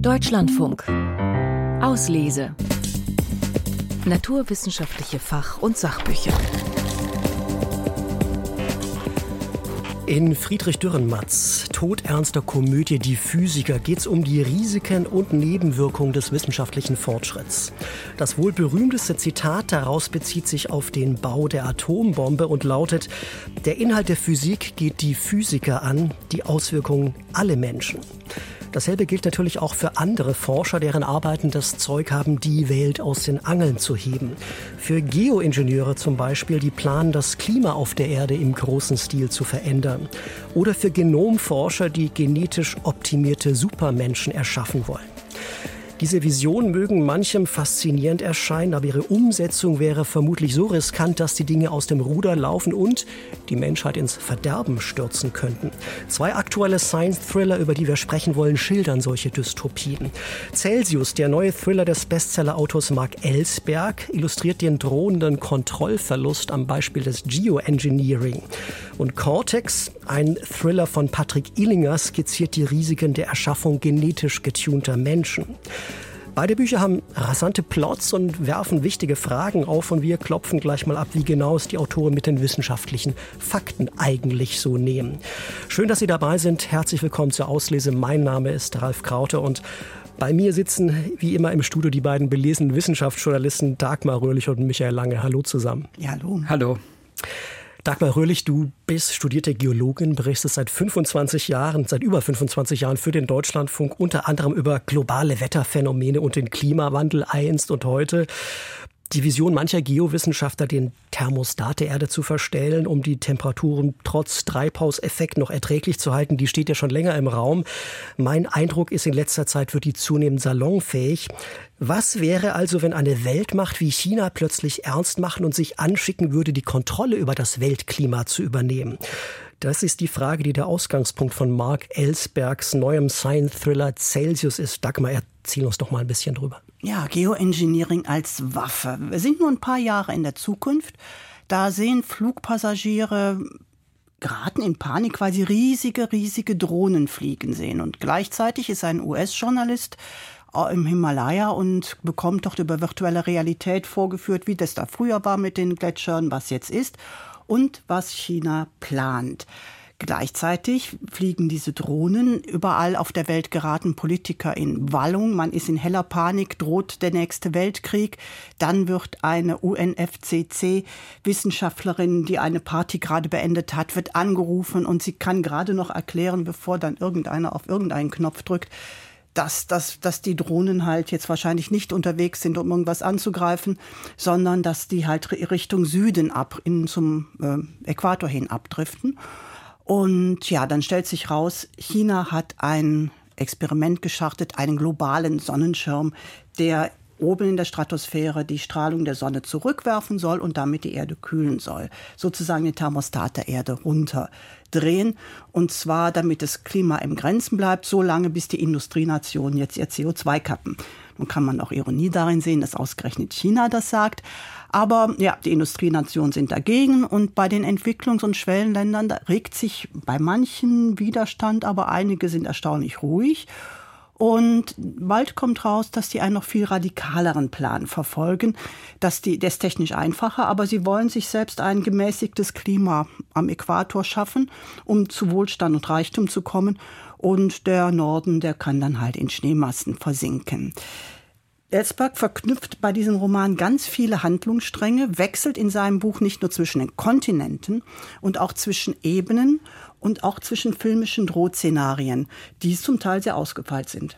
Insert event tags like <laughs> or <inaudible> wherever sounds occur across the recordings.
Deutschlandfunk. Auslese. Naturwissenschaftliche Fach- und Sachbücher. In Friedrich Dürrenmatts todernster Komödie Die Physiker geht es um die Risiken und Nebenwirkungen des wissenschaftlichen Fortschritts. Das wohl berühmteste Zitat daraus bezieht sich auf den Bau der Atombombe und lautet, der Inhalt der Physik geht die Physiker an, die Auswirkungen alle Menschen. Dasselbe gilt natürlich auch für andere Forscher, deren Arbeiten das Zeug haben, die Welt aus den Angeln zu heben. Für Geoingenieure zum Beispiel, die planen, das Klima auf der Erde im großen Stil zu verändern. Oder für Genomforscher, die genetisch optimierte Supermenschen erschaffen wollen. Diese Visionen mögen manchem faszinierend erscheinen, aber ihre Umsetzung wäre vermutlich so riskant, dass die Dinge aus dem Ruder laufen und die Menschheit ins Verderben stürzen könnten. Zwei aktuelle Science-Thriller, über die wir sprechen wollen, schildern solche Dystopien. Celsius, der neue Thriller des Bestseller-Autors Mark Ellsberg, illustriert den drohenden Kontrollverlust am Beispiel des Geoengineering. Und Cortex, ein Thriller von Patrick Illinger, skizziert die Risiken der Erschaffung genetisch getunter Menschen. Beide Bücher haben rasante Plots und werfen wichtige Fragen auf und wir klopfen gleich mal ab, wie genau es die Autoren mit den wissenschaftlichen Fakten eigentlich so nehmen. Schön, dass Sie dabei sind. Herzlich willkommen zur Auslese. Mein Name ist Ralf Kraute und bei mir sitzen wie immer im Studio die beiden belesenen Wissenschaftsjournalisten Dagmar Röhrlich und Michael Lange. Hallo zusammen. Ja, hallo. Hallo. Dagmar Röhrlich, du bist studierte Geologin, berichtest seit 25 Jahren, seit über 25 Jahren für den Deutschlandfunk, unter anderem über globale Wetterphänomene und den Klimawandel einst und heute. Die Vision mancher Geowissenschaftler, den Thermostat der Erde zu verstellen, um die Temperaturen trotz Treibhauseffekt noch erträglich zu halten, die steht ja schon länger im Raum. Mein Eindruck ist, in letzter Zeit wird die zunehmend salonfähig. Was wäre also, wenn eine Weltmacht wie China plötzlich ernst machen und sich anschicken würde, die Kontrolle über das Weltklima zu übernehmen? Das ist die Frage, die der Ausgangspunkt von Mark Ellsbergs neuem Science-Thriller Celsius ist. Dagmar, erzähl uns doch mal ein bisschen drüber. Ja, Geoengineering als Waffe. Wir sind nur ein paar Jahre in der Zukunft. Da sehen Flugpassagiere geraten in Panik, weil sie riesige, riesige Drohnen fliegen sehen. Und gleichzeitig ist ein US-Journalist äh, im Himalaya und bekommt dort über virtuelle Realität vorgeführt, wie das da früher war mit den Gletschern, was jetzt ist und was China plant. Gleichzeitig fliegen diese Drohnen. Überall auf der Welt geraten Politiker in Wallung. Man ist in heller Panik, droht der nächste Weltkrieg. Dann wird eine UNFCC-Wissenschaftlerin, die eine Party gerade beendet hat, wird angerufen und sie kann gerade noch erklären, bevor dann irgendeiner auf irgendeinen Knopf drückt, dass, dass, dass die Drohnen halt jetzt wahrscheinlich nicht unterwegs sind, um irgendwas anzugreifen, sondern dass die halt Richtung Süden ab, in, zum äh, Äquator hin abdriften. Und ja, dann stellt sich raus, China hat ein Experiment gestartet, einen globalen Sonnenschirm, der oben in der Stratosphäre die Strahlung der Sonne zurückwerfen soll und damit die Erde kühlen soll. Sozusagen den Thermostat der Erde runterdrehen. Und zwar, damit das Klima im Grenzen bleibt, so lange, bis die Industrienationen jetzt ihr CO2 kappen. Nun kann man auch Ironie darin sehen, dass ausgerechnet China das sagt. Aber ja, die Industrienationen sind dagegen und bei den Entwicklungs- und Schwellenländern regt sich bei manchen Widerstand, aber einige sind erstaunlich ruhig. Und bald kommt raus, dass die einen noch viel radikaleren Plan verfolgen. Dass die, der ist technisch einfacher, aber sie wollen sich selbst ein gemäßigtes Klima am Äquator schaffen, um zu Wohlstand und Reichtum zu kommen. Und der Norden, der kann dann halt in Schneemassen versinken. Ellsberg verknüpft bei diesem Roman ganz viele Handlungsstränge, wechselt in seinem Buch nicht nur zwischen den Kontinenten und auch zwischen Ebenen und auch zwischen filmischen Drohszenarien, die zum Teil sehr ausgefeilt sind.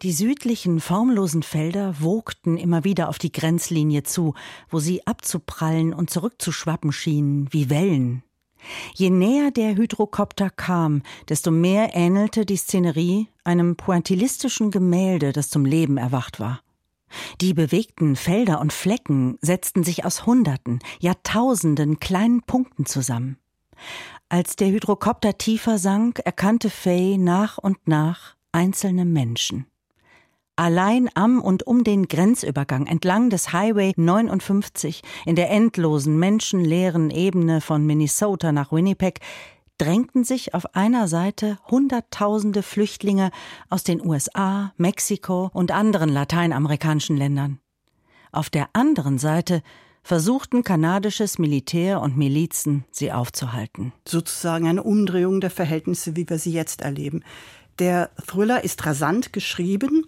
Die südlichen, formlosen Felder wogten immer wieder auf die Grenzlinie zu, wo sie abzuprallen und zurückzuschwappen schienen, wie Wellen. Je näher der Hydrokopter kam, desto mehr ähnelte die Szenerie einem pointillistischen Gemälde, das zum Leben erwacht war. Die bewegten Felder und Flecken setzten sich aus Hunderten, Jahrtausenden kleinen Punkten zusammen. Als der Hydrokopter tiefer sank, erkannte Faye nach und nach einzelne Menschen. Allein am und um den Grenzübergang entlang des Highway 59 in der endlosen menschenleeren Ebene von Minnesota nach Winnipeg drängten sich auf einer Seite Hunderttausende Flüchtlinge aus den USA, Mexiko und anderen lateinamerikanischen Ländern. Auf der anderen Seite versuchten kanadisches Militär und Milizen, sie aufzuhalten. Sozusagen eine Umdrehung der Verhältnisse, wie wir sie jetzt erleben. Der Thriller ist rasant geschrieben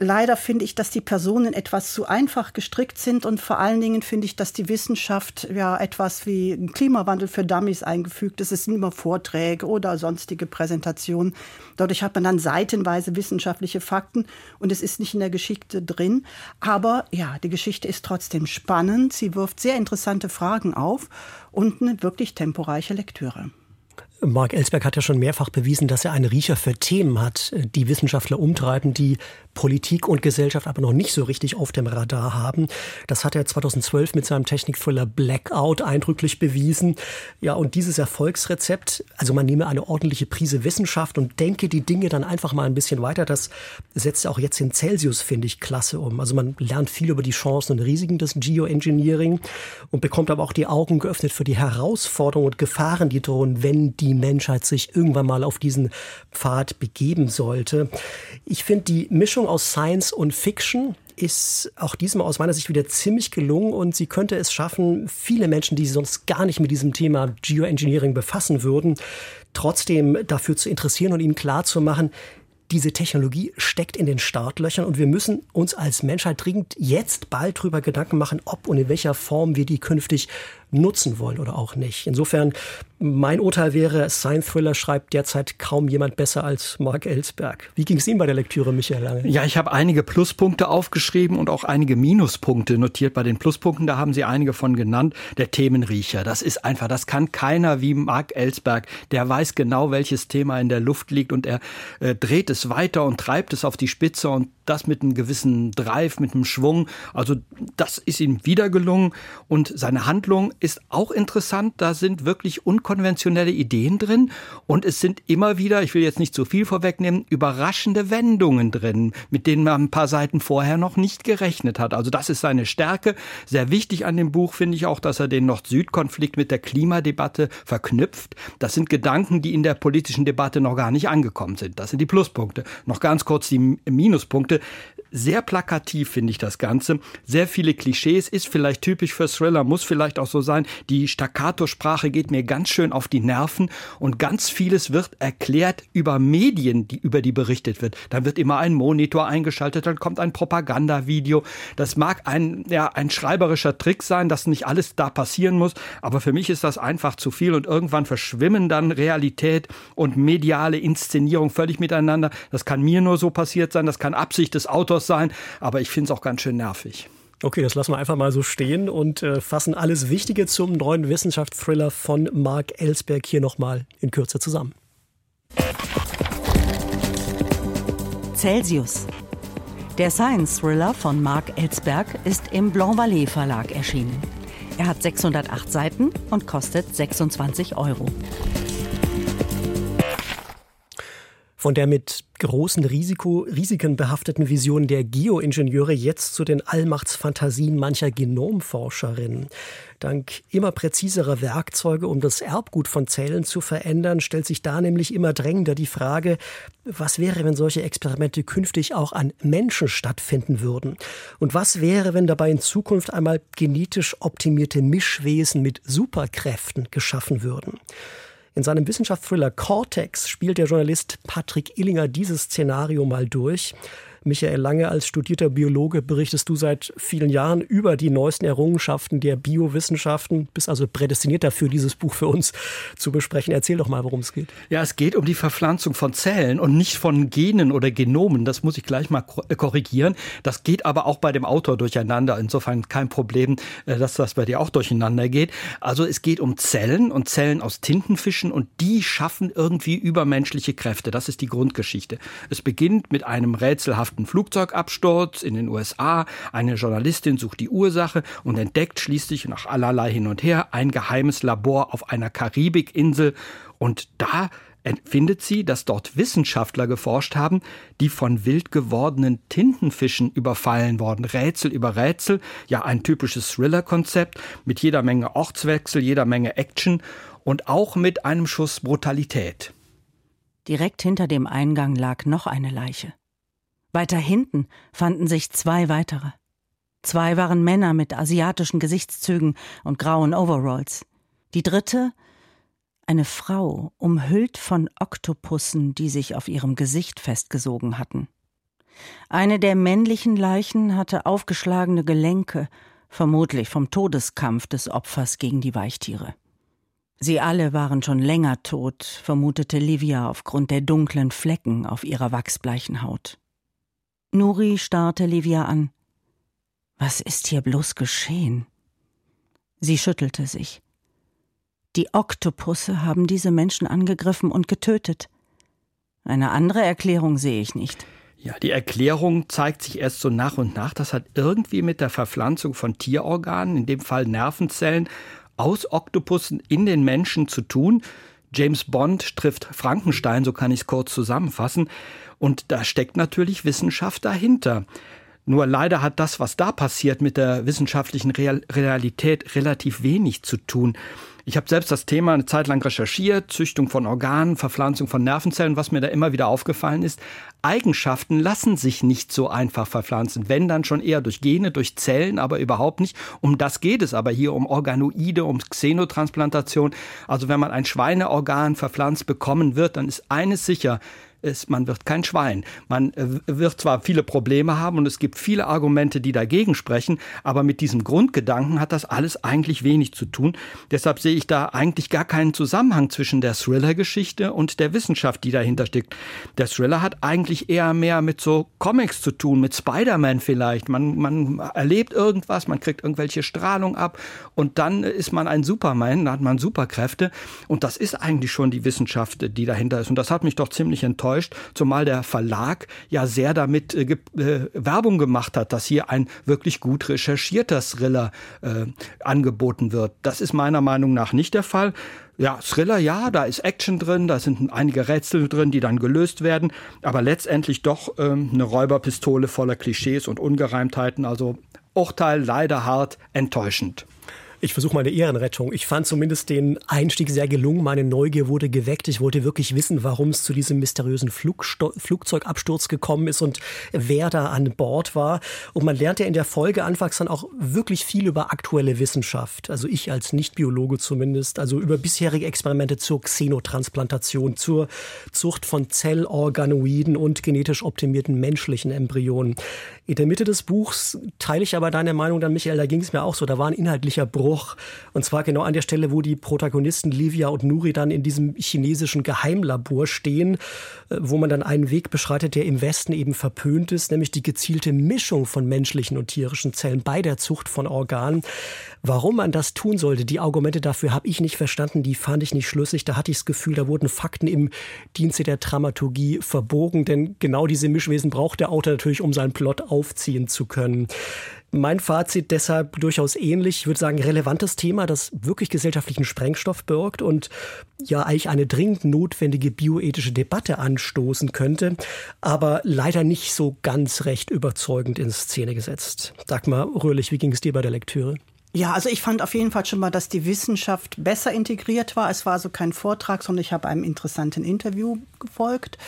Leider finde ich, dass die Personen etwas zu einfach gestrickt sind und vor allen Dingen finde ich, dass die Wissenschaft ja etwas wie ein Klimawandel für Dummies eingefügt ist. Es sind immer Vorträge oder sonstige Präsentationen. Dadurch hat man dann seitenweise wissenschaftliche Fakten und es ist nicht in der Geschichte drin. Aber ja, die Geschichte ist trotzdem spannend. Sie wirft sehr interessante Fragen auf und eine wirklich temporeiche Lektüre. Mark Ellsberg hat ja schon mehrfach bewiesen, dass er einen Riecher für Themen hat, die Wissenschaftler umtreiben, die Politik und Gesellschaft aber noch nicht so richtig auf dem Radar haben. Das hat er 2012 mit seinem Technikthriller Blackout eindrücklich bewiesen. Ja, und dieses Erfolgsrezept, also man nehme eine ordentliche Prise Wissenschaft und denke die Dinge dann einfach mal ein bisschen weiter, das setzt auch jetzt in Celsius, finde ich, klasse um. Also man lernt viel über die Chancen und Risiken des Geoengineering und bekommt aber auch die Augen geöffnet für die Herausforderungen und Gefahren, die drohen, wenn die Menschheit sich irgendwann mal auf diesen Pfad begeben sollte. Ich finde die Mischung aus Science und Fiction ist auch diesmal aus meiner Sicht wieder ziemlich gelungen und sie könnte es schaffen, viele Menschen, die sonst gar nicht mit diesem Thema Geoengineering befassen würden, trotzdem dafür zu interessieren und ihnen klarzumachen, diese Technologie steckt in den Startlöchern und wir müssen uns als Menschheit dringend jetzt bald darüber Gedanken machen, ob und in welcher Form wir die künftig nutzen wollen oder auch nicht. Insofern, mein Urteil wäre, Science Thriller schreibt derzeit kaum jemand besser als Mark Ellsberg. Wie ging es Ihnen bei der Lektüre, Michael Lange? Ja, ich habe einige Pluspunkte aufgeschrieben und auch einige Minuspunkte notiert. Bei den Pluspunkten, da haben Sie einige von genannt. Der Themenriecher, das ist einfach, das kann keiner wie Mark Ellsberg. Der weiß genau, welches Thema in der Luft liegt und er äh, dreht es weiter und treibt es auf die Spitze und das mit einem gewissen Drive, mit einem Schwung. Also das ist ihm wieder gelungen und seine Handlung ist auch interessant. Da sind wirklich unkonventionelle Ideen drin und es sind immer wieder, ich will jetzt nicht zu viel vorwegnehmen, überraschende Wendungen drin, mit denen man ein paar Seiten vorher noch nicht gerechnet hat. Also das ist seine Stärke. Sehr wichtig an dem Buch finde ich auch, dass er den Nord-Süd-Konflikt mit der Klimadebatte verknüpft. Das sind Gedanken, die in der politischen Debatte noch gar nicht angekommen sind. Das sind die Pluspunkte. Noch ganz kurz die Minuspunkte sehr plakativ finde ich das Ganze. Sehr viele Klischees, ist vielleicht typisch für Thriller, muss vielleicht auch so sein. Die Staccato-Sprache geht mir ganz schön auf die Nerven und ganz vieles wird erklärt über Medien, die, über die berichtet wird. Dann wird immer ein Monitor eingeschaltet, dann kommt ein Propagandavideo. Das mag ein, ja, ein schreiberischer Trick sein, dass nicht alles da passieren muss, aber für mich ist das einfach zu viel und irgendwann verschwimmen dann Realität und mediale Inszenierung völlig miteinander. Das kann mir nur so passiert sein, das kann Absicht des Autors sein, aber ich finde es auch ganz schön nervig. Okay, das lassen wir einfach mal so stehen und äh, fassen alles Wichtige zum neuen Wissenschaftsthriller von Mark Ellsberg hier nochmal in Kürze zusammen. Celsius. Der Science-Thriller von Mark Ellsberg ist im Blanc Vallée Verlag erschienen. Er hat 608 Seiten und kostet 26 Euro. Von der mit großen Risiko, Risiken behafteten Vision der Geoingenieure jetzt zu den Allmachtsfantasien mancher Genomforscherinnen. Dank immer präziserer Werkzeuge, um das Erbgut von Zellen zu verändern, stellt sich da nämlich immer drängender die Frage, was wäre, wenn solche Experimente künftig auch an Menschen stattfinden würden? Und was wäre, wenn dabei in Zukunft einmal genetisch optimierte Mischwesen mit Superkräften geschaffen würden? In seinem Wissenschaftsthriller Cortex spielt der Journalist Patrick Illinger dieses Szenario mal durch. Michael Lange, als studierter Biologe berichtest du seit vielen Jahren über die neuesten Errungenschaften der Biowissenschaften, bist also prädestiniert dafür, dieses Buch für uns zu besprechen. Erzähl doch mal, worum es geht. Ja, es geht um die Verpflanzung von Zellen und nicht von Genen oder Genomen. Das muss ich gleich mal äh, korrigieren. Das geht aber auch bei dem Autor durcheinander. Insofern kein Problem, äh, dass das bei dir auch durcheinander geht. Also es geht um Zellen und Zellen aus Tintenfischen und die schaffen irgendwie übermenschliche Kräfte. Das ist die Grundgeschichte. Es beginnt mit einem rätselhaften verursachten Flugzeugabsturz in den USA. Eine Journalistin sucht die Ursache und entdeckt schließlich nach allerlei hin und her ein geheimes Labor auf einer Karibikinsel. Und da findet sie, dass dort Wissenschaftler geforscht haben, die von wild gewordenen Tintenfischen überfallen worden. Rätsel über Rätsel, ja ein typisches Thriller-Konzept mit jeder Menge Ortswechsel, jeder Menge Action. und auch mit einem Schuss Brutalität. Direkt hinter dem Eingang lag noch eine Leiche. Weiter hinten fanden sich zwei weitere. Zwei waren Männer mit asiatischen Gesichtszügen und grauen Overalls. Die dritte eine Frau, umhüllt von Oktopussen, die sich auf ihrem Gesicht festgesogen hatten. Eine der männlichen Leichen hatte aufgeschlagene Gelenke, vermutlich vom Todeskampf des Opfers gegen die Weichtiere. Sie alle waren schon länger tot, vermutete Livia aufgrund der dunklen Flecken auf ihrer wachsbleichen Haut. Nuri starrte Livia an. Was ist hier bloß geschehen? Sie schüttelte sich. Die Oktopusse haben diese Menschen angegriffen und getötet. Eine andere Erklärung sehe ich nicht. Ja, die Erklärung zeigt sich erst so nach und nach. Das hat irgendwie mit der Verpflanzung von Tierorganen, in dem Fall Nervenzellen, aus Oktopussen in den Menschen zu tun. James Bond trifft Frankenstein, so kann ich es kurz zusammenfassen. Und da steckt natürlich Wissenschaft dahinter. Nur leider hat das, was da passiert, mit der wissenschaftlichen Realität relativ wenig zu tun. Ich habe selbst das Thema eine Zeit lang recherchiert, Züchtung von Organen, Verpflanzung von Nervenzellen. Was mir da immer wieder aufgefallen ist, Eigenschaften lassen sich nicht so einfach verpflanzen. Wenn dann schon eher durch Gene, durch Zellen, aber überhaupt nicht. Um das geht es aber hier, um Organoide, um Xenotransplantation. Also wenn man ein Schweineorgan verpflanzt bekommen wird, dann ist eines sicher, ist, man wird kein Schwein. Man äh, wird zwar viele Probleme haben und es gibt viele Argumente, die dagegen sprechen, aber mit diesem Grundgedanken hat das alles eigentlich wenig zu tun. Deshalb sehe ich da eigentlich gar keinen Zusammenhang zwischen der Thriller-Geschichte und der Wissenschaft, die dahinter steckt. Der Thriller hat eigentlich eher mehr mit so Comics zu tun, mit Spider-Man vielleicht. Man, man erlebt irgendwas, man kriegt irgendwelche Strahlung ab und dann ist man ein Superman, da hat man Superkräfte und das ist eigentlich schon die Wissenschaft, die dahinter ist. Und das hat mich doch ziemlich enttäuscht enttäuscht, zumal der Verlag ja sehr damit äh, äh, Werbung gemacht hat, dass hier ein wirklich gut recherchierter Thriller äh, angeboten wird. Das ist meiner Meinung nach nicht der Fall. Ja, Thriller, ja, da ist Action drin, da sind einige Rätsel drin, die dann gelöst werden, aber letztendlich doch ähm, eine Räuberpistole voller Klischees und Ungereimtheiten. Also Urteil leider hart, enttäuschend. Ich versuche meine Ehrenrettung. Ich fand zumindest den Einstieg sehr gelungen. Meine Neugier wurde geweckt. Ich wollte wirklich wissen, warum es zu diesem mysteriösen Flugsto Flugzeugabsturz gekommen ist und wer da an Bord war. Und man lernt ja in der Folge anfangs dann auch wirklich viel über aktuelle Wissenschaft. Also ich als Nicht-Biologe zumindest. Also über bisherige Experimente zur Xenotransplantation, zur Zucht von Zellorganoiden und genetisch optimierten menschlichen Embryonen. In der Mitte des Buchs teile ich aber deine Meinung dann, Michael, da ging es mir auch so. Da war ein inhaltlicher Bruch. Und zwar genau an der Stelle, wo die Protagonisten Livia und Nuri dann in diesem chinesischen Geheimlabor stehen, äh, wo man dann einen Weg beschreitet, der im Westen eben verpönt ist, nämlich die gezielte Mischung von menschlichen und tierischen Zellen bei der Zucht von Organen. Warum man das tun sollte, die Argumente dafür habe ich nicht verstanden, die fand ich nicht schlüssig. Da hatte ich das Gefühl, da wurden Fakten im Dienste der Dramaturgie verbogen, denn genau diese Mischwesen braucht der Autor natürlich, um seinen Plot aufziehen zu können. Mein Fazit deshalb durchaus ähnlich. Ich würde sagen, relevantes Thema, das wirklich gesellschaftlichen Sprengstoff birgt und ja eigentlich eine dringend notwendige bioethische Debatte anstoßen könnte, aber leider nicht so ganz recht überzeugend in Szene gesetzt. Dagmar Röhrlich, wie ging es dir bei der Lektüre? Ja, also ich fand auf jeden Fall schon mal, dass die Wissenschaft besser integriert war. Es war also kein Vortrag, sondern ich habe einem interessanten Interview gefolgt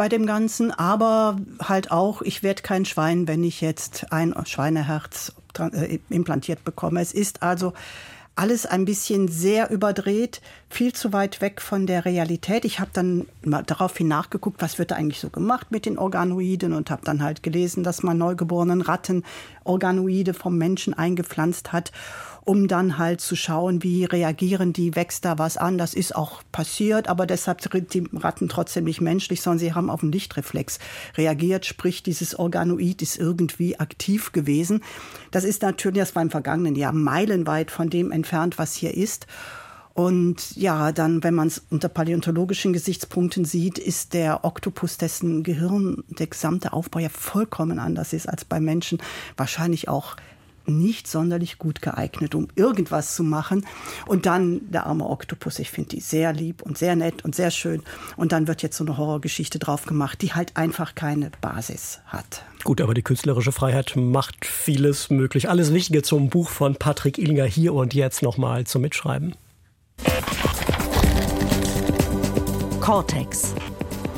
bei dem Ganzen, aber halt auch, ich werde kein Schwein, wenn ich jetzt ein Schweineherz äh, implantiert bekomme. Es ist also alles ein bisschen sehr überdreht, viel zu weit weg von der Realität. Ich habe dann mal daraufhin nachgeguckt, was wird da eigentlich so gemacht mit den Organoiden und habe dann halt gelesen, dass man neugeborenen Ratten Organoide vom Menschen eingepflanzt hat um dann halt zu schauen, wie reagieren die, wächst da was an. Das ist auch passiert, aber deshalb sind die Ratten trotzdem nicht menschlich, sondern sie haben auf den Lichtreflex reagiert, sprich dieses Organoid ist irgendwie aktiv gewesen. Das ist natürlich, das war im vergangenen Jahr meilenweit von dem entfernt, was hier ist. Und ja, dann, wenn man es unter paläontologischen Gesichtspunkten sieht, ist der Oktopus, dessen Gehirn, der gesamte Aufbau ja vollkommen anders ist als bei Menschen, wahrscheinlich auch nicht sonderlich gut geeignet, um irgendwas zu machen. Und dann der arme Oktopus, ich finde die sehr lieb und sehr nett und sehr schön. Und dann wird jetzt so eine Horrorgeschichte drauf gemacht, die halt einfach keine Basis hat. Gut, aber die künstlerische Freiheit macht vieles möglich. Alles Wichtige zum Buch von Patrick Illinger hier und jetzt nochmal zum Mitschreiben. Cortex.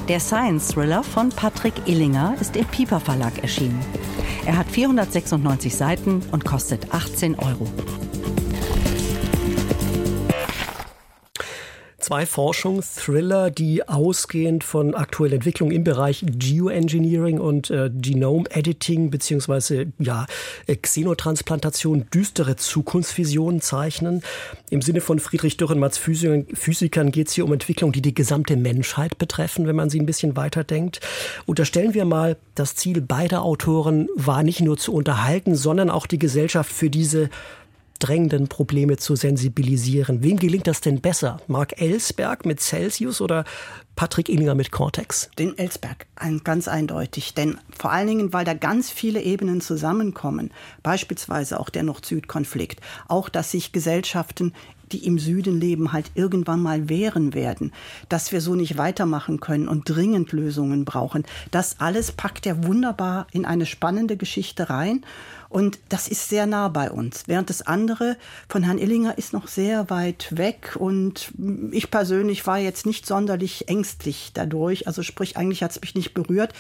Der Science-Thriller von Patrick Illinger ist im Piper Verlag erschienen. Er hat 496 Seiten und kostet 18 Euro. Zwei Forschungsthriller, die ausgehend von aktuellen Entwicklungen im Bereich Geoengineering und äh, Genome Editing beziehungsweise ja, äh, Xenotransplantation düstere Zukunftsvisionen zeichnen. Im Sinne von Friedrich Dürrenmatts Physikern geht es hier um Entwicklungen, die die gesamte Menschheit betreffen, wenn man sie ein bisschen weiterdenkt. Unterstellen wir mal, das Ziel beider Autoren war nicht nur zu unterhalten, sondern auch die Gesellschaft für diese drängenden Probleme zu sensibilisieren. Wem gelingt das denn besser? Mark Ellsberg mit Celsius oder Patrick Illinger mit Cortex? Den Ellsberg, ganz eindeutig. Denn vor allen Dingen, weil da ganz viele Ebenen zusammenkommen. Beispielsweise auch der Nord-Süd-Konflikt. Auch, dass sich Gesellschaften die im Süden leben, halt irgendwann mal wehren werden, dass wir so nicht weitermachen können und dringend Lösungen brauchen. Das alles packt er wunderbar in eine spannende Geschichte rein. Und das ist sehr nah bei uns. Während das andere von Herrn Illinger ist noch sehr weit weg. Und ich persönlich war jetzt nicht sonderlich ängstlich dadurch. Also sprich, eigentlich hat es mich nicht berührt.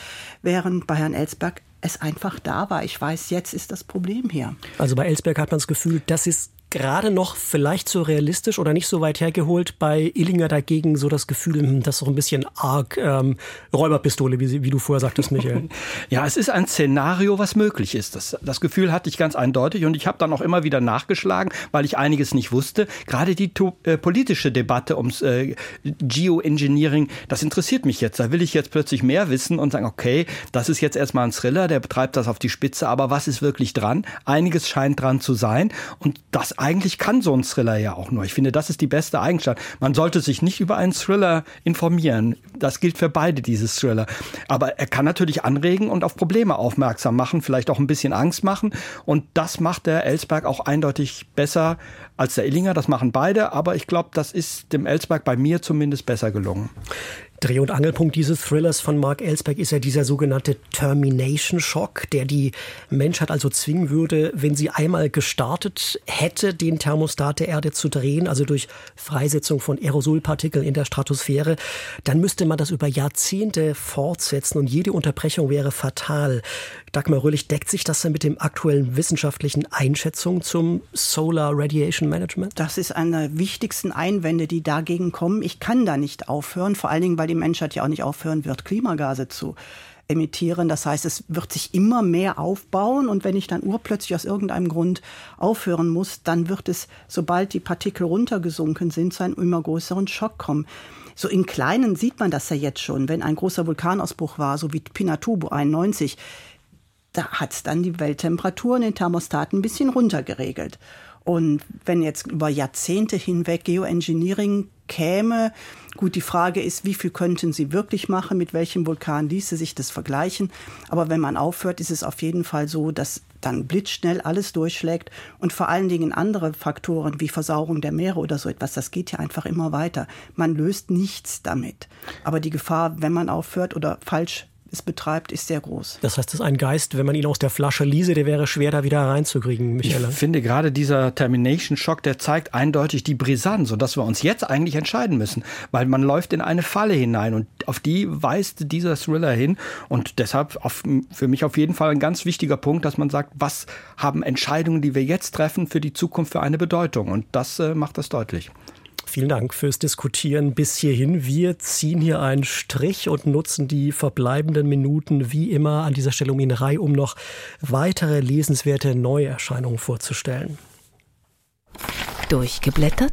Während bei Herrn Ellsberg es einfach da war. Ich weiß, jetzt ist das Problem hier. Also bei Ellsberg hat man das Gefühl, das ist gerade noch vielleicht so realistisch oder nicht so weit hergeholt. Bei Illinger dagegen so das Gefühl, hm, das ist so ein bisschen arg ähm, Räuberpistole, wie, wie, du vorher sagtest, Michael. <laughs> ja, es ist ein Szenario, was möglich ist. Das, das Gefühl hatte ich ganz eindeutig und ich habe dann auch immer wieder nachgeschlagen, weil ich einiges nicht wusste. Gerade die äh, politische Debatte ums äh, Geoengineering, das interessiert mich jetzt. Da will ich jetzt plötzlich mehr wissen und sagen, okay, das ist jetzt erstmal ein Thriller, der betreibt das auf die Spitze, aber was ist wirklich dran? Einiges scheint dran zu sein und das eigentlich kann so ein Thriller ja auch nur. Ich finde, das ist die beste Eigenschaft. Man sollte sich nicht über einen Thriller informieren. Das gilt für beide, dieses Thriller. Aber er kann natürlich anregen und auf Probleme aufmerksam machen, vielleicht auch ein bisschen Angst machen. Und das macht der Ellsberg auch eindeutig besser als der Illinger. Das machen beide. Aber ich glaube, das ist dem Ellsberg bei mir zumindest besser gelungen. Dreh- und Angelpunkt dieses Thrillers von Mark Ellsberg ist ja dieser sogenannte Termination Shock, der die Menschheit also zwingen würde, wenn sie einmal gestartet hätte, den Thermostat der Erde zu drehen, also durch Freisetzung von Aerosolpartikeln in der Stratosphäre, dann müsste man das über Jahrzehnte fortsetzen und jede Unterbrechung wäre fatal. Dagmar Röhlich, deckt sich das denn mit dem aktuellen wissenschaftlichen Einschätzungen zum Solar Radiation Management? Das ist einer der wichtigsten Einwände, die dagegen kommen. Ich kann da nicht aufhören, vor allen Dingen, weil die Menschheit ja auch nicht aufhören wird, Klimagase zu emittieren. Das heißt, es wird sich immer mehr aufbauen und wenn ich dann urplötzlich aus irgendeinem Grund aufhören muss, dann wird es, sobald die Partikel runtergesunken sind, zu einem immer größeren Schock kommen. So in Kleinen sieht man das ja jetzt schon. Wenn ein großer Vulkanausbruch war, so wie Pinatubo 91, da hat es dann die Welttemperatur und den Thermostat ein bisschen runtergeregelt. Und wenn jetzt über Jahrzehnte hinweg Geoengineering käme, gut, die Frage ist, wie viel könnten sie wirklich machen, mit welchem Vulkan ließe sich das vergleichen. Aber wenn man aufhört, ist es auf jeden Fall so, dass dann blitzschnell alles durchschlägt und vor allen Dingen andere Faktoren wie Versauerung der Meere oder so etwas, das geht ja einfach immer weiter. Man löst nichts damit. Aber die Gefahr, wenn man aufhört oder falsch es betreibt, ist sehr groß. Das heißt, das ist ein Geist, wenn man ihn aus der Flasche ließe, der wäre schwer da wieder reinzukriegen, Michael. Ich finde gerade dieser Termination Shock, der zeigt eindeutig die Brisanz und dass wir uns jetzt eigentlich entscheiden müssen, weil man läuft in eine Falle hinein und auf die weist dieser Thriller hin und deshalb auf, für mich auf jeden Fall ein ganz wichtiger Punkt, dass man sagt, was haben Entscheidungen, die wir jetzt treffen, für die Zukunft für eine Bedeutung und das äh, macht das deutlich. Vielen Dank fürs Diskutieren bis hierhin. Wir ziehen hier einen Strich und nutzen die verbleibenden Minuten wie immer an dieser Stelle um Ihnen Reihe, um noch weitere lesenswerte Neuerscheinungen vorzustellen. Durchgeblättert?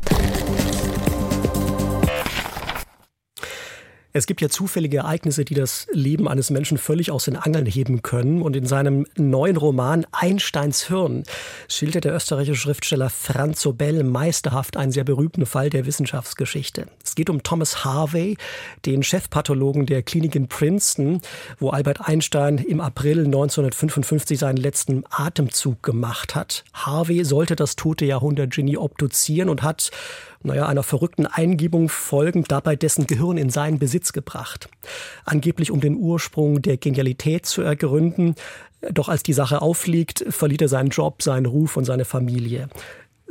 Es gibt ja zufällige Ereignisse, die das Leben eines Menschen völlig aus den Angeln heben können. Und in seinem neuen Roman Einsteins Hirn schildert der österreichische Schriftsteller Franz Sobel meisterhaft einen sehr berühmten Fall der Wissenschaftsgeschichte. Es geht um Thomas Harvey, den Chefpathologen der Klinik in Princeton, wo Albert Einstein im April 1955 seinen letzten Atemzug gemacht hat. Harvey sollte das tote Jahrhundertgenie obduzieren und hat naja, einer verrückten Eingebung folgend dabei dessen Gehirn in seinen Besitz gebracht. Angeblich um den Ursprung der Genialität zu ergründen. Doch als die Sache aufliegt, verliert er seinen Job, seinen Ruf und seine Familie.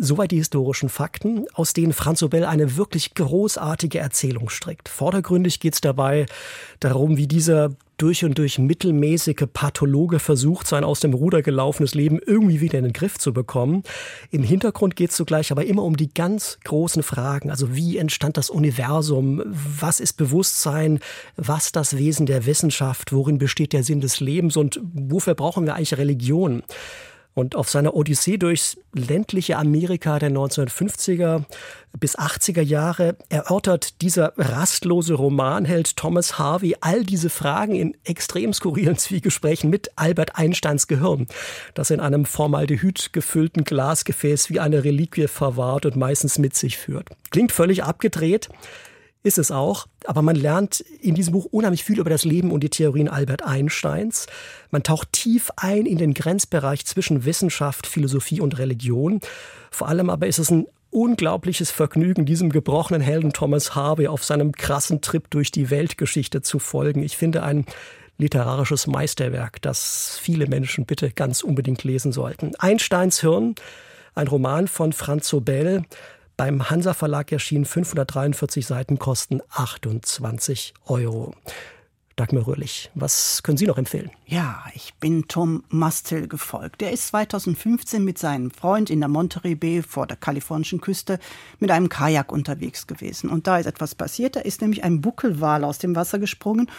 Soweit die historischen Fakten, aus denen Franz Obel eine wirklich großartige Erzählung strickt. Vordergründig geht es dabei darum, wie dieser durch und durch mittelmäßige Pathologe versucht, sein aus dem Ruder gelaufenes Leben irgendwie wieder in den Griff zu bekommen. Im Hintergrund geht es zugleich aber immer um die ganz großen Fragen. Also wie entstand das Universum? Was ist Bewusstsein? Was das Wesen der Wissenschaft? Worin besteht der Sinn des Lebens? Und wofür brauchen wir eigentlich Religion? Und auf seiner Odyssee durchs ländliche Amerika der 1950er bis 80er Jahre erörtert dieser rastlose Romanheld Thomas Harvey all diese Fragen in extrem skurrilen Zwiegesprächen mit Albert Einsteins Gehirn, das in einem Formaldehyd gefüllten Glasgefäß wie eine Reliquie verwahrt und meistens mit sich führt. Klingt völlig abgedreht, ist es auch. Aber man lernt in diesem Buch unheimlich viel über das Leben und die Theorien Albert Einsteins. Man taucht tief ein in den Grenzbereich zwischen Wissenschaft, Philosophie und Religion. Vor allem aber ist es ein unglaubliches Vergnügen, diesem gebrochenen Helden Thomas Harvey auf seinem krassen Trip durch die Weltgeschichte zu folgen. Ich finde ein literarisches Meisterwerk, das viele Menschen bitte ganz unbedingt lesen sollten. Einsteins Hirn, ein Roman von Franz Sobel, beim Hansa Verlag erschienen 543 Seiten, kosten 28 Euro. Dagmar Röhrlich, was können Sie noch empfehlen? Ja, ich bin Tom Mastel gefolgt. Der ist 2015 mit seinem Freund in der Monterey Bay vor der kalifornischen Küste mit einem Kajak unterwegs gewesen. Und da ist etwas passiert. Da ist nämlich ein Buckelwal aus dem Wasser gesprungen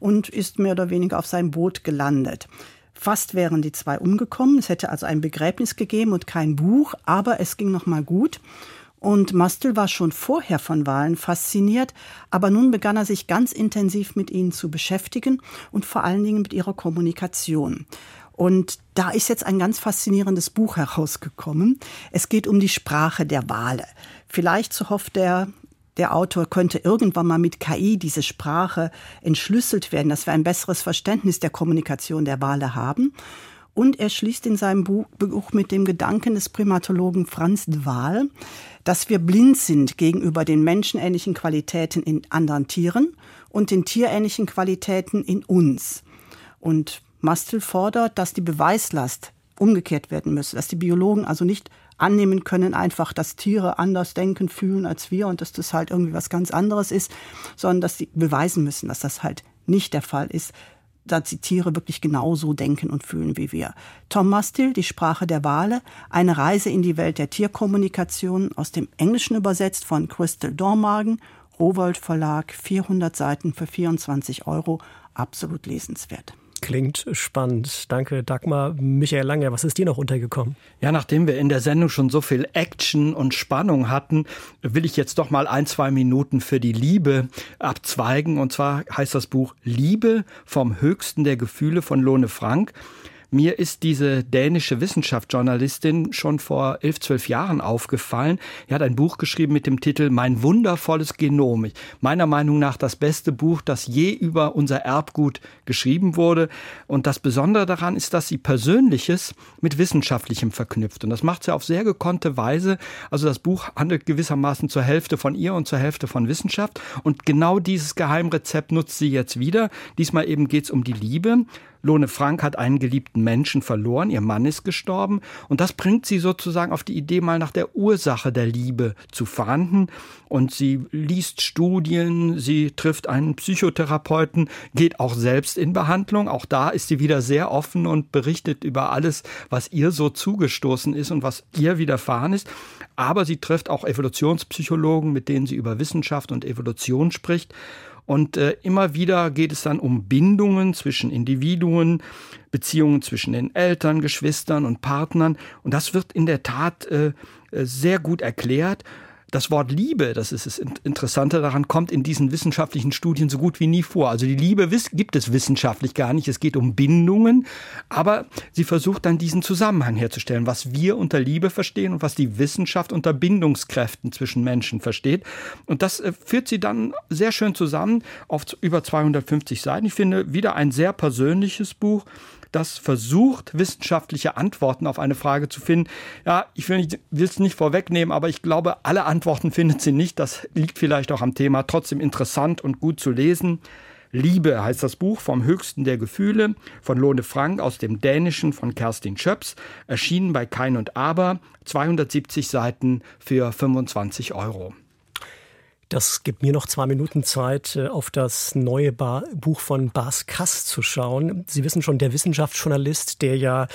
und ist mehr oder weniger auf sein Boot gelandet. Fast wären die zwei umgekommen. Es hätte also ein Begräbnis gegeben und kein Buch, aber es ging noch mal gut. Und Mastel war schon vorher von Wahlen fasziniert, aber nun begann er sich ganz intensiv mit ihnen zu beschäftigen und vor allen Dingen mit ihrer Kommunikation. Und da ist jetzt ein ganz faszinierendes Buch herausgekommen. Es geht um die Sprache der Wale. Vielleicht, so hofft er, der Autor könnte irgendwann mal mit KI diese Sprache entschlüsselt werden, dass wir ein besseres Verständnis der Kommunikation der Wale haben. Und er schließt in seinem Buch mit dem Gedanken des Primatologen Franz de Waal, dass wir blind sind gegenüber den menschenähnlichen Qualitäten in anderen Tieren und den tierähnlichen Qualitäten in uns. Und Mastel fordert, dass die Beweislast umgekehrt werden müsse, dass die Biologen also nicht annehmen können, einfach, dass Tiere anders denken, fühlen als wir und dass das halt irgendwie was ganz anderes ist, sondern dass sie beweisen müssen, dass das halt nicht der Fall ist, dass die Tiere wirklich genauso denken und fühlen wie wir. Tom Mastil, Die Sprache der Wale, eine Reise in die Welt der Tierkommunikation, aus dem Englischen übersetzt von Crystal Dormagen, Rowold Verlag, 400 Seiten für 24 Euro, absolut lesenswert. Klingt spannend. Danke, Dagmar. Michael Lange, was ist dir noch untergekommen? Ja, nachdem wir in der Sendung schon so viel Action und Spannung hatten, will ich jetzt doch mal ein, zwei Minuten für die Liebe abzweigen. Und zwar heißt das Buch Liebe vom höchsten der Gefühle von Lone Frank. Mir ist diese dänische Wissenschaftsjournalistin schon vor elf, zwölf Jahren aufgefallen. Er hat ein Buch geschrieben mit dem Titel Mein wundervolles Genom. Meiner Meinung nach das beste Buch, das je über unser Erbgut geschrieben wurde. Und das Besondere daran ist, dass sie Persönliches mit Wissenschaftlichem verknüpft. Und das macht sie auf sehr gekonnte Weise. Also das Buch handelt gewissermaßen zur Hälfte von ihr und zur Hälfte von Wissenschaft. Und genau dieses Geheimrezept nutzt sie jetzt wieder. Diesmal eben geht es um die Liebe. Lone Frank hat einen geliebten Menschen verloren, ihr Mann ist gestorben und das bringt sie sozusagen auf die Idee, mal nach der Ursache der Liebe zu fahnden und sie liest Studien, sie trifft einen Psychotherapeuten, geht auch selbst in Behandlung, auch da ist sie wieder sehr offen und berichtet über alles, was ihr so zugestoßen ist und was ihr widerfahren ist, aber sie trifft auch Evolutionspsychologen, mit denen sie über Wissenschaft und Evolution spricht und äh, immer wieder geht es dann um Bindungen zwischen Individuen, Beziehungen zwischen den Eltern, Geschwistern und Partnern. Und das wird in der Tat äh, äh sehr gut erklärt. Das Wort Liebe, das ist das Interessante daran, kommt in diesen wissenschaftlichen Studien so gut wie nie vor. Also die Liebe gibt es wissenschaftlich gar nicht. Es geht um Bindungen, aber sie versucht dann diesen Zusammenhang herzustellen, was wir unter Liebe verstehen und was die Wissenschaft unter Bindungskräften zwischen Menschen versteht. Und das äh, führt sie dann sehr schön zusammen auf über 250 Seiten. Ich finde wieder ein sehr persönliches Buch das versucht, wissenschaftliche Antworten auf eine Frage zu finden. Ja, ich will es nicht vorwegnehmen, aber ich glaube, alle Antworten <laughs> findet sie nicht. Das liegt vielleicht auch am Thema. Trotzdem interessant und gut zu lesen. Liebe heißt das Buch vom höchsten der Gefühle von Lone Frank aus dem Dänischen von Kerstin Schöps, erschienen bei Kein und Aber, 270 Seiten für 25 Euro. Das gibt mir noch zwei Minuten Zeit, äh, auf das neue Bar Buch von Bas Kass zu schauen. Sie wissen schon, der Wissenschaftsjournalist, der ja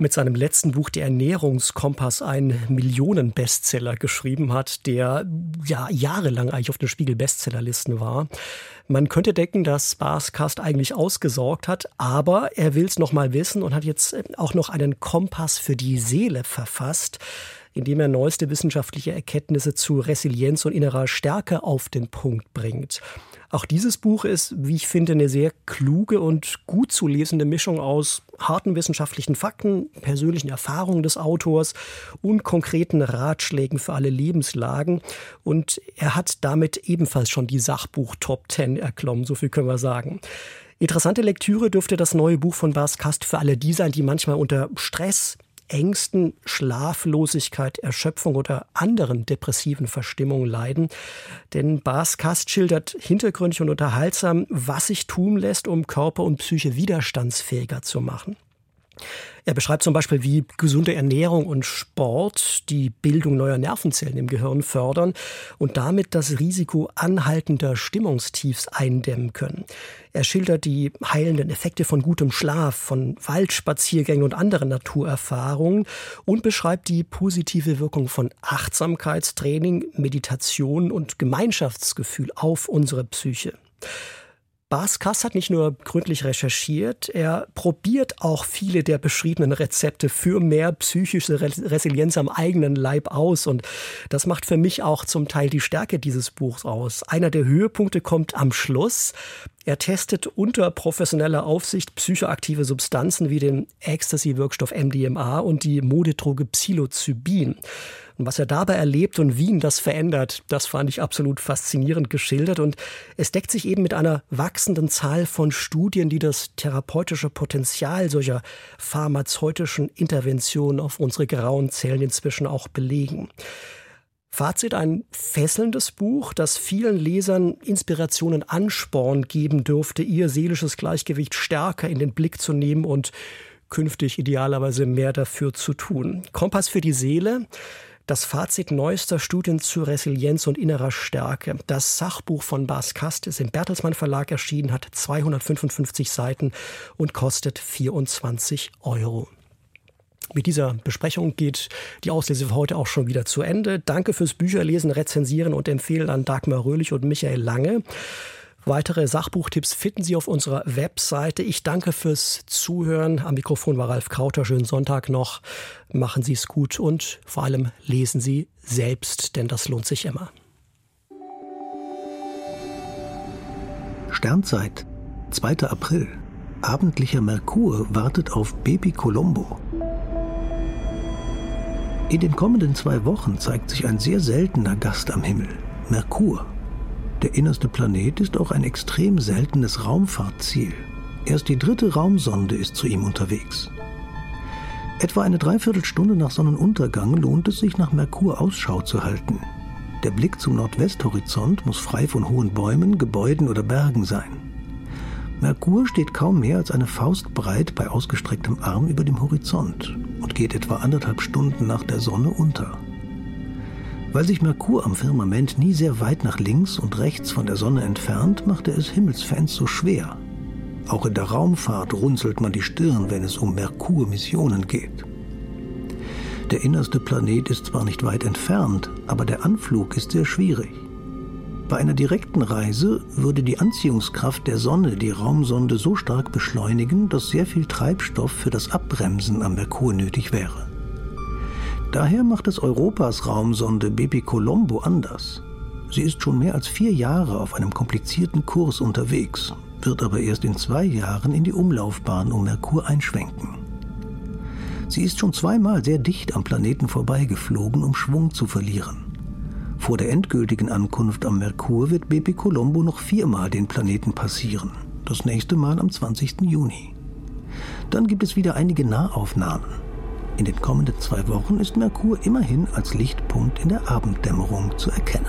mit seinem letzten Buch Der Ernährungskompass einen Millionen-Bestseller geschrieben hat, der ja jahrelang eigentlich auf den Spiegel-Bestsellerlisten war. Man könnte denken, dass Bas Kast eigentlich ausgesorgt hat, aber er will es noch mal wissen und hat jetzt äh, auch noch einen Kompass für die Seele verfasst indem er neueste wissenschaftliche Erkenntnisse zu Resilienz und innerer Stärke auf den Punkt bringt. Auch dieses Buch ist, wie ich finde, eine sehr kluge und gut zu lesende Mischung aus harten wissenschaftlichen Fakten, persönlichen Erfahrungen des Autors und konkreten Ratschlägen für alle Lebenslagen. Und er hat damit ebenfalls schon die Sachbuch Top 10 erklommen, so viel können wir sagen. Interessante Lektüre dürfte das neue Buch von Bas Kast für alle die sein, die manchmal unter Stress, Ängsten, Schlaflosigkeit, Erschöpfung oder anderen depressiven Verstimmungen leiden. Denn Bas Kast schildert hintergründig und unterhaltsam, was sich tun lässt, um Körper und Psyche widerstandsfähiger zu machen. Er beschreibt zum Beispiel, wie gesunde Ernährung und Sport die Bildung neuer Nervenzellen im Gehirn fördern und damit das Risiko anhaltender Stimmungstiefs eindämmen können. Er schildert die heilenden Effekte von gutem Schlaf, von Waldspaziergängen und anderen Naturerfahrungen und beschreibt die positive Wirkung von Achtsamkeitstraining, Meditation und Gemeinschaftsgefühl auf unsere Psyche. Bas Kass hat nicht nur gründlich recherchiert, er probiert auch viele der beschriebenen Rezepte für mehr psychische Resilienz am eigenen Leib aus. Und das macht für mich auch zum Teil die Stärke dieses Buchs aus. Einer der Höhepunkte kommt am Schluss. Er testet unter professioneller Aufsicht psychoaktive Substanzen wie den Ecstasy-Wirkstoff MDMA und die Modedroge Psilocybin. Und was er dabei erlebt und wie ihn das verändert, das fand ich absolut faszinierend geschildert. Und es deckt sich eben mit einer wachsenden Zahl von Studien, die das therapeutische Potenzial solcher pharmazeutischen Interventionen auf unsere grauen Zellen inzwischen auch belegen. Fazit, ein fesselndes Buch, das vielen Lesern Inspirationen Ansporn geben dürfte, ihr seelisches Gleichgewicht stärker in den Blick zu nehmen und künftig idealerweise mehr dafür zu tun. Kompass für die Seele, das Fazit neuester Studien zu Resilienz und innerer Stärke. Das Sachbuch von Bas Kast ist im Bertelsmann Verlag erschienen, hat 255 Seiten und kostet 24 Euro. Mit dieser Besprechung geht die Auslese für heute auch schon wieder zu Ende. Danke fürs Bücherlesen, Rezensieren und Empfehlen an Dagmar Röhlich und Michael Lange. Weitere Sachbuchtipps finden Sie auf unserer Webseite. Ich danke fürs Zuhören. Am Mikrofon war Ralf Krauter. Schönen Sonntag noch. Machen Sie es gut und vor allem lesen Sie selbst, denn das lohnt sich immer. Sternzeit, 2. April. Abendlicher Merkur wartet auf Baby Colombo. In den kommenden zwei Wochen zeigt sich ein sehr seltener Gast am Himmel, Merkur. Der innerste Planet ist auch ein extrem seltenes Raumfahrtziel. Erst die dritte Raumsonde ist zu ihm unterwegs. Etwa eine Dreiviertelstunde nach Sonnenuntergang lohnt es sich, nach Merkur Ausschau zu halten. Der Blick zum Nordwesthorizont muss frei von hohen Bäumen, Gebäuden oder Bergen sein. Merkur steht kaum mehr als eine Faust breit bei ausgestrecktem Arm über dem Horizont und geht etwa anderthalb Stunden nach der Sonne unter. Weil sich Merkur am Firmament nie sehr weit nach links und rechts von der Sonne entfernt, macht er es Himmelsfans so schwer. Auch in der Raumfahrt runzelt man die Stirn, wenn es um Merkur-Missionen geht. Der innerste Planet ist zwar nicht weit entfernt, aber der Anflug ist sehr schwierig. Bei einer direkten Reise würde die Anziehungskraft der Sonne die Raumsonde so stark beschleunigen, dass sehr viel Treibstoff für das Abbremsen am Merkur nötig wäre. Daher macht es Europas Raumsonde Baby Colombo anders. Sie ist schon mehr als vier Jahre auf einem komplizierten Kurs unterwegs, wird aber erst in zwei Jahren in die Umlaufbahn um Merkur einschwenken. Sie ist schon zweimal sehr dicht am Planeten vorbeigeflogen, um Schwung zu verlieren. Vor der endgültigen Ankunft am Merkur wird Baby Colombo noch viermal den Planeten passieren. Das nächste Mal am 20. Juni. Dann gibt es wieder einige Nahaufnahmen. In den kommenden zwei Wochen ist Merkur immerhin als Lichtpunkt in der Abenddämmerung zu erkennen.